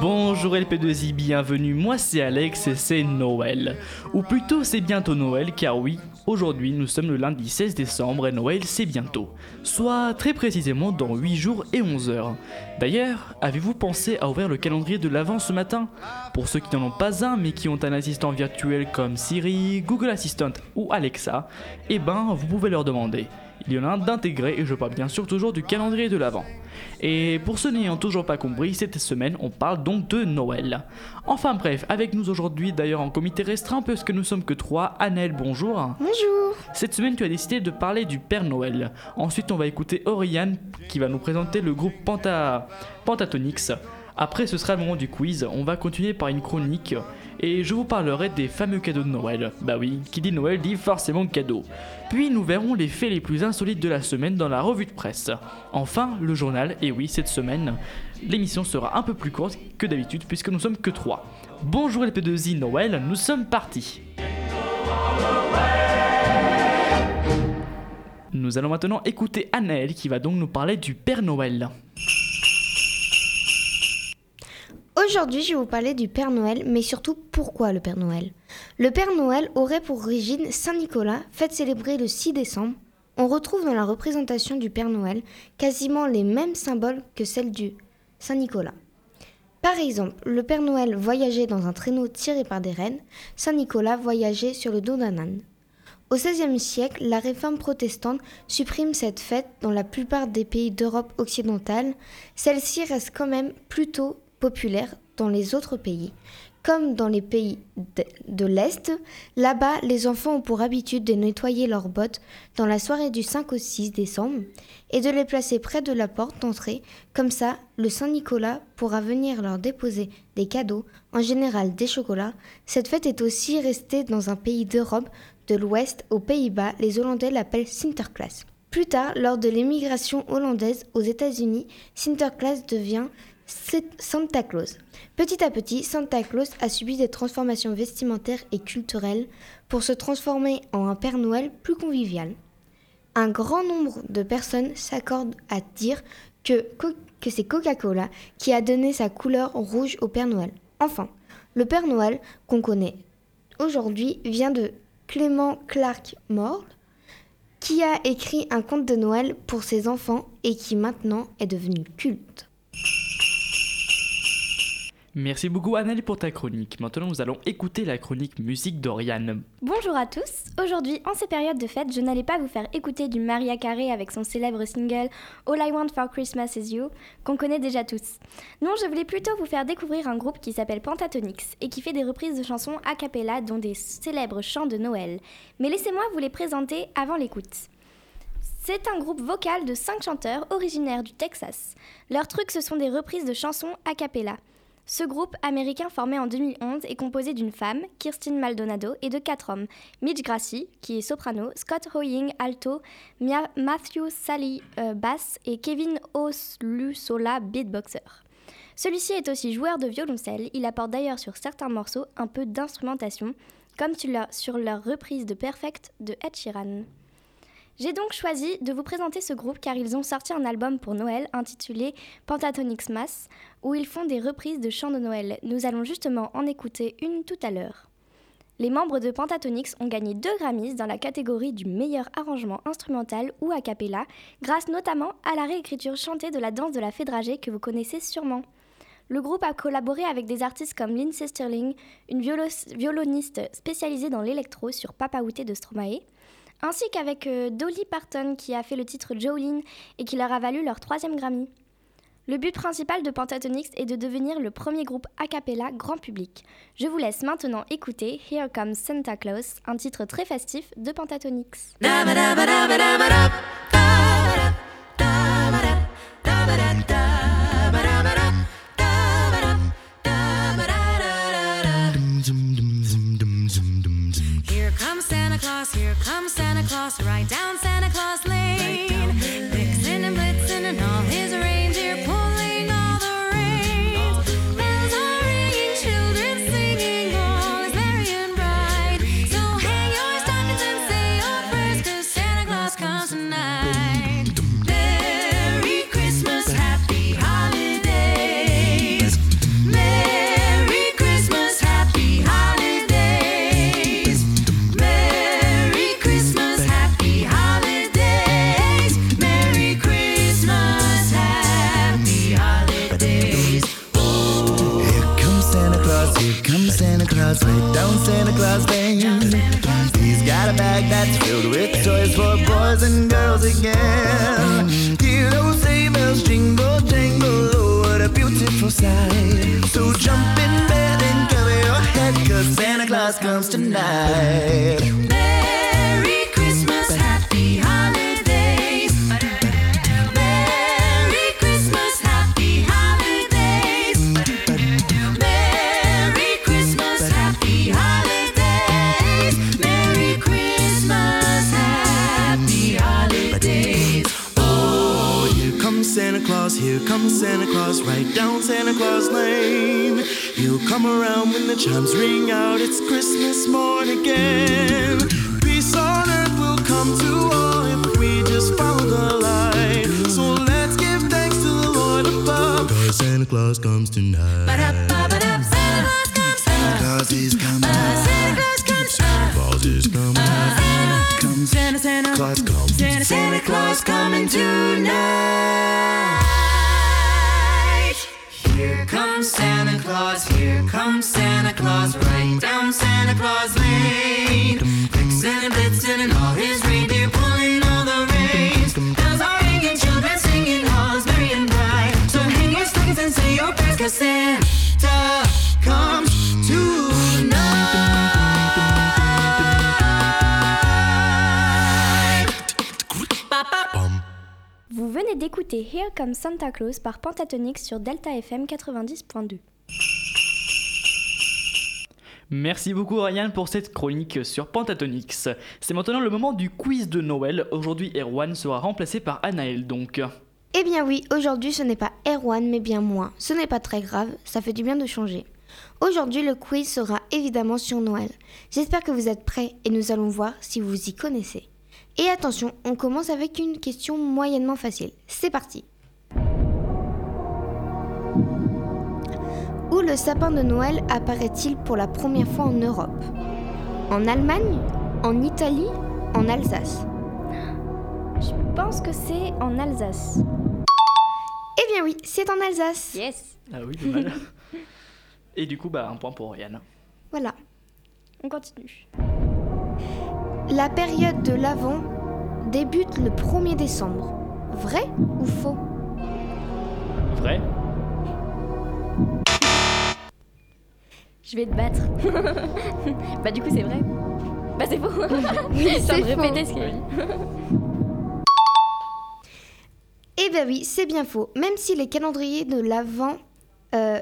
Bonjour LP2I, bienvenue, moi c'est Alex et c'est Noël. Ou plutôt c'est bientôt Noël car oui, aujourd'hui nous sommes le lundi 16 décembre et Noël c'est bientôt. Soit très précisément dans 8 jours et 11 heures. D'ailleurs, avez-vous pensé à ouvrir le calendrier de l'Avent ce matin? Pour ceux qui n'en ont pas un mais qui ont un assistant virtuel comme Siri, Google Assistant ou Alexa, eh ben vous pouvez leur demander il y en a un d'intégré et je parle bien sûr toujours du calendrier de l'Avent. Et pour ceux n'ayant toujours pas compris, cette semaine on parle donc de Noël. Enfin bref, avec nous aujourd'hui d'ailleurs en comité restreint puisque nous sommes que trois, Annelle bonjour. Bonjour. Cette semaine tu as décidé de parler du Père Noël. Ensuite on va écouter Oriane qui va nous présenter le groupe Penta... Pentatonix. Après ce sera le moment du quiz, on va continuer par une chronique et je vous parlerai des fameux cadeaux de Noël. Bah oui, qui dit Noël dit forcément cadeau. Puis nous verrons les faits les plus insolites de la semaine dans la revue de presse. Enfin, le journal, et oui, cette semaine, l'émission sera un peu plus courte que d'habitude puisque nous sommes que trois. Bonjour les P2I Noël, nous sommes partis. Nous allons maintenant écouter Anaël qui va donc nous parler du Père Noël. Aujourd'hui, je vais vous parler du Père Noël, mais surtout pourquoi le Père Noël? Le Père Noël aurait pour origine Saint Nicolas, fête célébrée le 6 décembre. On retrouve dans la représentation du Père Noël quasiment les mêmes symboles que celle du Saint Nicolas. Par exemple, le Père Noël voyageait dans un traîneau tiré par des rennes, Saint Nicolas voyageait sur le dos d'un âne. Au XVIe siècle, la réforme protestante supprime cette fête dans la plupart des pays d'Europe occidentale. Celle-ci reste quand même plutôt populaire dans les autres pays. Comme dans les pays de, l'Est, là-bas, les enfants ont pour habitude de nettoyer leurs bottes dans la soirée du 5 au 6 décembre et de les placer près de la porte d'entrée. Comme ça, le Saint-Nicolas pourra venir leur déposer des cadeaux, en général des chocolats. Cette fête est aussi restée dans un pays d'Europe de l'Ouest, aux Pays-Bas. Les Hollandais l'appellent Sinterklaas. Plus tard, lors de l'émigration hollandaise aux États-Unis, Sinterklaas devient Santa Claus. Petit à petit, Santa Claus a subi des transformations vestimentaires et culturelles pour se transformer en un Père Noël plus convivial. Un grand nombre de personnes s'accordent à dire que, c'est Coca-Cola qui a donné sa couleur rouge au Père Noël. Enfin, le Père Noël qu'on connaît aujourd'hui vient de Clément Clark Morle, qui a écrit un conte de Noël pour ses enfants et qui maintenant est devenu culte. Merci beaucoup Annelle pour ta chronique. Maintenant nous allons écouter la chronique musique d'Oriane. Bonjour à tous. Aujourd'hui, en ces périodes de fête, je n'allais pas vous faire écouter du Maria Carey avec son célèbre single All I Want for Christmas Is You, qu'on connaît déjà tous. Non, je voulais plutôt vous faire découvrir un groupe qui s'appelle Pentatonix et qui fait des reprises de chansons a cappella dont des célèbres chants de Noël. Mais laissez-moi vous les présenter avant l'écoute. C'est un groupe vocal de 5 chanteurs originaires du Texas. Leur truc, ce sont des reprises de chansons a cappella. Ce groupe américain formé en 2011 est composé d'une femme, Kirsten Maldonado, et de quatre hommes, Mitch Grassi, qui est soprano, Scott Hoying, alto, Matthew Sally, euh, basse, et Kevin Oslusola, beatboxer. Celui-ci est aussi joueur de violoncelle, il apporte d'ailleurs sur certains morceaux un peu d'instrumentation, comme sur leur reprise de Perfect de Ed Sheeran. J'ai donc choisi de vous présenter ce groupe car ils ont sorti un album pour Noël intitulé Pentatonix Mass où ils font des reprises de chants de Noël. Nous allons justement en écouter une tout à l'heure. Les membres de Pentatonix ont gagné deux Grammys dans la catégorie du meilleur arrangement instrumental ou a cappella, grâce notamment à la réécriture chantée de la danse de la Fédragée que vous connaissez sûrement. Le groupe a collaboré avec des artistes comme Lindsay Sterling, une violoniste spécialisée dans l'électro sur Papa Outé de Stromae, ainsi qu'avec euh, Dolly Parton qui a fait le titre Jolene et qui leur a valu leur troisième Grammy. Le but principal de Pentatonix est de devenir le premier groupe a cappella grand public. Je vous laisse maintenant écouter Here Comes Santa Claus, un titre très festif de Pentatonix. Right down Santa Claus Lane. Comes tonight. Claus, here comes Santa Claus, right down Santa Claus Lane. He'll come around when the chimes ring out, it's Christmas morn again. Peace on earth will come to all if we just follow the light. So let's give thanks to the Lord above. Cause Santa Claus comes tonight. Ba-da-ba-ba-da. Santa Claus comes. Santa Claus is coming. Santa Claus comes. Santa Claus is coming. Comes. Santa, Santa. Claus comes. Santa, Santa Claus coming tonight. Claus, right down Santa Claus Lane. Vixen and Blitzen and all his reindeer pulling all the reins. Bells are ringing, children singing, all is merry and bright. So hang your stockings and say your prayers, 'cause Santa comes tonight. Bum. Vous venez d'écouter Here Comes Santa Claus par Pentatonix sur Delta FM 90.2. Merci beaucoup Ryan pour cette chronique sur Pentatonix. C'est maintenant le moment du quiz de Noël. Aujourd'hui, Erwan sera remplacé par Anaël donc. Eh bien oui, aujourd'hui ce n'est pas Erwan mais bien moi. Ce n'est pas très grave, ça fait du bien de changer. Aujourd'hui le quiz sera évidemment sur Noël. J'espère que vous êtes prêts et nous allons voir si vous y connaissez. Et attention, on commence avec une question moyennement facile. C'est parti. Le sapin de Noël apparaît-il pour la première fois en Europe? En Allemagne? En Italie? En Alsace? Je pense que c'est en Alsace. Eh bien oui, c'est en Alsace. Yes Ah oui, pas mal. Et du coup, bah, un point pour Ryan. Voilà. On continue. La période de l'Avent débute le 1er décembre. Vrai ou faux? Vrai Je vais te battre. bah du coup c'est vrai. Bah c'est faux. Oui, Sans c'est répéter ce qu'il a dit. Eh bien oui, c'est bien faux. Même si les calendriers de l'Avent euh,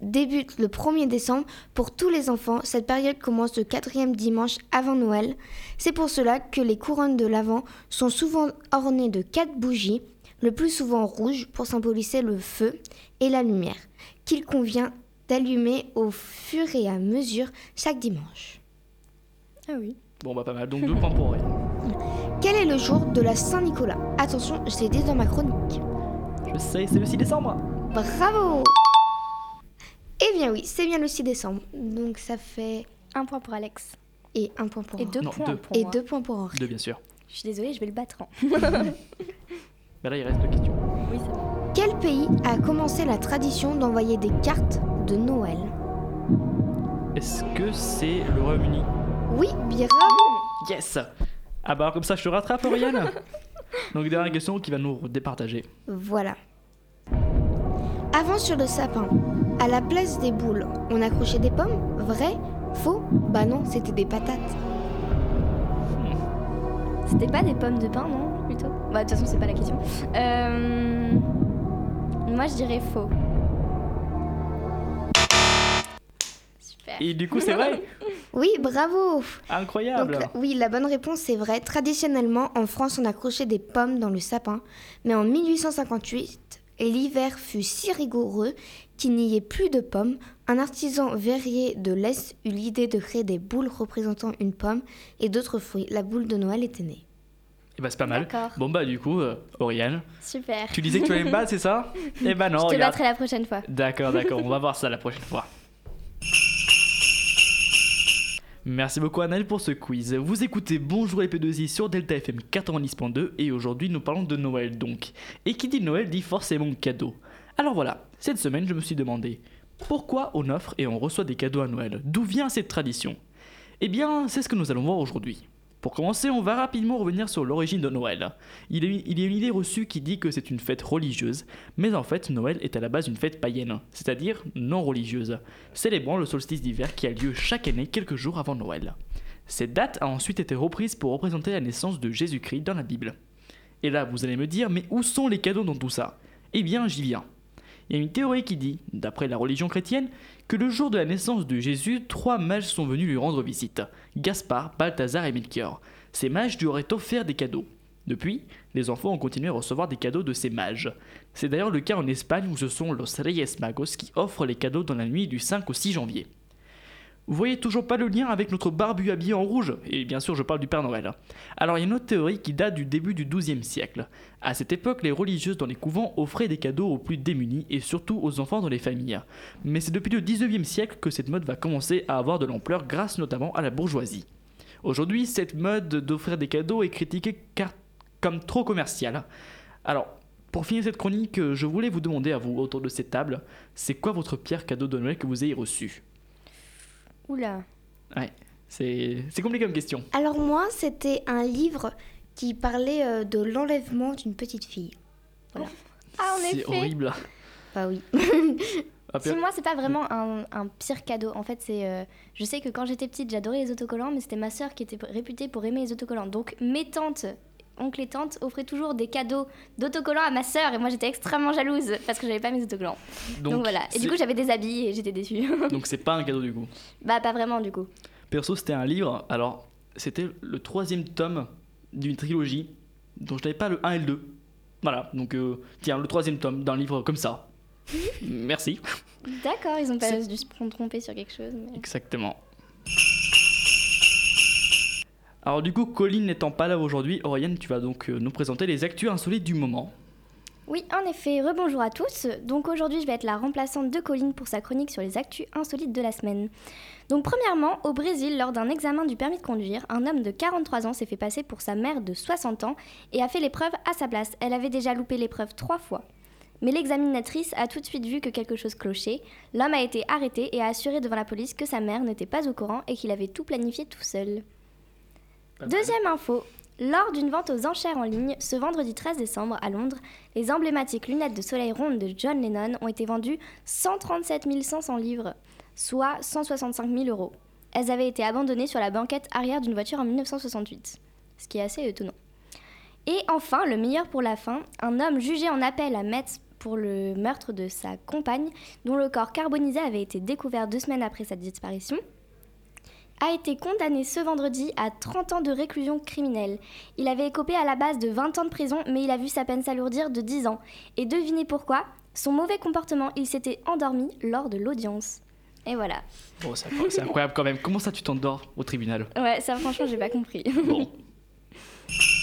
débutent le 1er décembre, pour tous les enfants, cette période commence le quatrième dimanche avant Noël. C'est pour cela que les couronnes de l'Avent sont souvent ornées de quatre bougies, le plus souvent rouges pour symboliser le feu et la lumière, qu'il convient d'allumer au fur et à mesure chaque dimanche. Ah oui. Bon, bah, pas mal. Donc, deux points pour Ryan. Quel est le jour de la Saint-Nicolas? Attention, je l'ai dit dans ma chronique. Je sais, c'est le 6 décembre. Bravo Eh bien oui, c'est bien le 6 décembre. Donc ça fait... Un point pour Alex. Et un point pour Et Henri. deux Non, points deux. pour Et moi. deux points pour Henri. Deux, bien sûr. Je suis désolée, je vais le battre. hein. Bah là, il reste deux questions. Oui, c'est bon. Quel pays a commencé la tradition d'envoyer des cartes de Noël Est-ce que c'est le Royaume-Uni Oui, bien Yes Ah bah, comme ça, je te rattrape, Ryan. Donc, dernière question qui va nous départager. Voilà. Avant sur le sapin, à la place des boules, on accrochait des pommes? Vrai? Faux? Bah non, c'était des patates. C'était pas des pommes de pain, non Plutôt? Bah de toute façon, c'est pas la question. Euh... Moi, je dirais faux. Et du coup, c'est vrai Oui, bravo Incroyable Donc, oui, la bonne réponse c'est vrai. Traditionnellement, en France, on accrochait des pommes dans le sapin. Mais en 1858, l'hiver fut si rigoureux qu'il n'y ait plus de pommes. Un artisan verrier de l'Est eut l'idée de créer des boules représentant une pomme et d'autres fruits. La boule de Noël était née. Et bah, c'est pas mal. D'accord. Bon, bah, du coup, euh, Oriane, Super. tu disais que tu allais me battre, c'est ça? Eh bah, non, je te regarde. battrai la prochaine fois. D'accord, d'accord, on va voir ça la prochaine fois. Merci beaucoup Annelle pour ce quiz. Vous écoutez Bonjour les P2I sur Delta FM 90.2 et aujourd'hui nous parlons de Noël donc. Et qui dit Noël dit forcément cadeau. Alors voilà, cette semaine je me suis demandé pourquoi on offre et on reçoit des cadeaux à Noël? D'où vient cette tradition? Eh bien c'est ce que nous allons voir aujourd'hui. Pour commencer, on va rapidement revenir sur l'origine de Noël. Il, y a une idée reçue qui dit que c'est une fête religieuse, mais en fait, Noël est à la base une fête païenne, c'est-à-dire non religieuse, célébrant le solstice d'hiver qui a lieu chaque année quelques jours avant Noël. Cette date a ensuite été reprise pour représenter la naissance de Jésus-Christ dans la Bible. Et là, vous allez me dire, mais où sont les cadeaux dans tout ça? Eh bien, j'y viens. Il y a une théorie qui dit, d'après la religion chrétienne, que le jour de la naissance de Jésus, trois mages sont venus lui rendre visite Gaspard, Balthazar et Melchior. Ces mages lui auraient offert des cadeaux. Depuis, les enfants ont continué à recevoir des cadeaux de ces mages. C'est d'ailleurs le cas en Espagne où ce sont los Reyes Magos qui offrent les cadeaux dans la nuit du 5 au 6 janvier. Vous voyez toujours pas le lien avec notre barbu habillé en rouge Et bien sûr, je parle du Père Noël. Alors, il y a une autre théorie qui date du début du XIIe siècle. À cette époque, les religieuses dans les couvents offraient des cadeaux aux plus démunis et surtout aux enfants dans les familles. Mais c'est depuis le XIXe siècle que cette mode va commencer à avoir de l'ampleur grâce notamment à la bourgeoisie. Aujourd'hui, cette mode d'offrir des cadeaux est critiquée car- comme trop commerciale. Alors, pour finir cette chronique, je voulais vous demander à vous, autour de cette table, c'est quoi votre pire cadeau de Noël que vous ayez reçu? Oula. C'est c'est compliqué comme question. Alors moi, c'était un livre qui parlait euh, de l'enlèvement d'une petite fille. Ah, en C'est effet. horrible. Bah oui. Ah, Si, moi, c'est pas vraiment un, un pire cadeau. En fait, c'est. euh, je sais que quand j'étais petite, j'adorais les autocollants, mais c'était ma sœur qui était réputée pour aimer les autocollants. Donc, mes tantes, oncles et tantes offraient toujours des cadeaux d'autocollants à ma sœur, et moi, j'étais extrêmement jalouse parce que j'avais pas mes autocollants. Donc, voilà. Et du coup, j'avais des habits et j'étais déçue. donc c'est pas un cadeau du coup. bah, pas vraiment, du coup. Perso, c'était un livre. Alors, c'était le troisième tome d'une trilogie dont je n'avais pas le 1 et le 2. Voilà, donc euh, tiens, le troisième tome d'un livre comme ça. Merci. D'accord, ils ont pas dû se tromper sur quelque chose. mais- Exactement. Alors du coup, Colline n'étant pas là aujourd'hui, Oriane, tu vas donc euh, nous présenter les actus insolites du moment. Oui, en effet, rebonjour à tous. Donc aujourd'hui, je vais être la remplaçante de Colline pour sa chronique sur les actus insolites de la semaine. Donc premièrement, au Brésil, lors d'un examen du permis de conduire, un homme de 43 ans s'est fait passer pour sa mère de 60 ans et a fait l'épreuve à sa place. Elle avait déjà loupé l'épreuve trois fois. Mais l'examinatrice a tout de suite vu que quelque chose clochait. L'homme a été arrêté et a assuré devant la police que sa mère n'était pas au courant et qu'il avait tout planifié tout seul. Deuxième info. Lors d'une vente aux enchères en ligne, ce vendredi 13 décembre à Londres, les emblématiques lunettes de soleil rondes de John Lennon ont été vendues 137 500 livres, soit 165 000 euros. Elles avaient été abandonnées sur la banquette arrière d'une voiture en 1968, ce qui est assez étonnant. Et enfin, le meilleur pour la fin, un homme jugé en appel à Metz pour le meurtre de sa compagne, dont le corps carbonisé avait été découvert deux semaines après sa disparition, a été condamné ce vendredi à 30 ans de réclusion criminelle. Il avait écopé à la base de 20 ans de prison, mais il a vu sa peine s'alourdir de 10 ans. Et devinez pourquoi? Son mauvais comportement, il s'était endormi lors de l'audience. Et voilà. Bon, c'est incroyable, c'est incroyable quand même. Comment ça, tu t'endors au tribunal? Ouais, ça franchement, j'ai pas compris. Bon.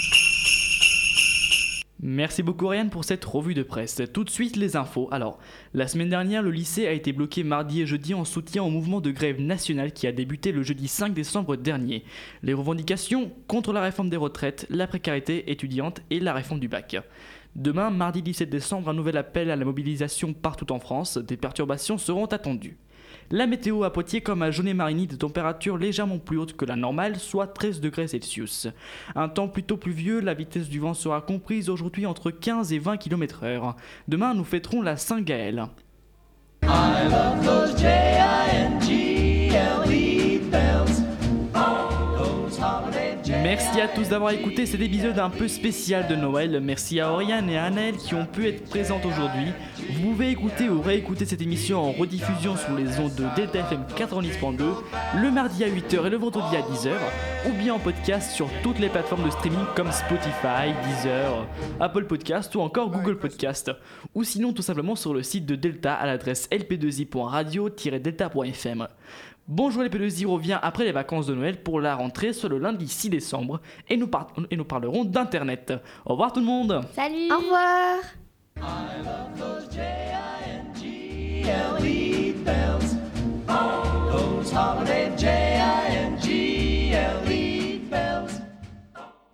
Merci beaucoup Oriane pour cette revue de presse. Tout de suite les infos. Alors, la semaine dernière, le lycée a été bloqué mardi et jeudi en soutien au mouvement de grève nationale qui a débuté le jeudi 5 décembre dernier. Les revendications contre la réforme des retraites, la précarité étudiante et la réforme du bac. Demain, mardi 17 décembre, un nouvel appel à la mobilisation partout en France. Des perturbations seront attendues. La météo à Poitiers comme à Jaunet-Marigny, des températures légèrement plus hautes que la normale, soit 13 degrés Celsius. Un temps plutôt pluvieux, la vitesse du vent sera comprise aujourd'hui entre 15 et 20 km/h. Demain, nous fêterons la Saint-Gaël. Merci à tous d'avoir écouté cet épisode un peu spécial de Noël. Merci à Oriane et à Annelle qui ont pu être présentes aujourd'hui. Vous pouvez écouter ou réécouter cette émission en rediffusion sur les ondes de Delta FM 90.2 le mardi à 8h et le vendredi à 10h ou bien en podcast sur toutes les plateformes de streaming comme Spotify, Deezer, Apple Podcast ou encore Google Podcast ou sinon tout simplement sur le site de Delta à l'adresse lp2i.radio-delta.fm. Bonjour les Pelouses revient après les vacances de Noël pour la rentrée sur le lundi 6 décembre et nous, et nous parlerons d'Internet. Au revoir tout le monde. Salut. Au revoir.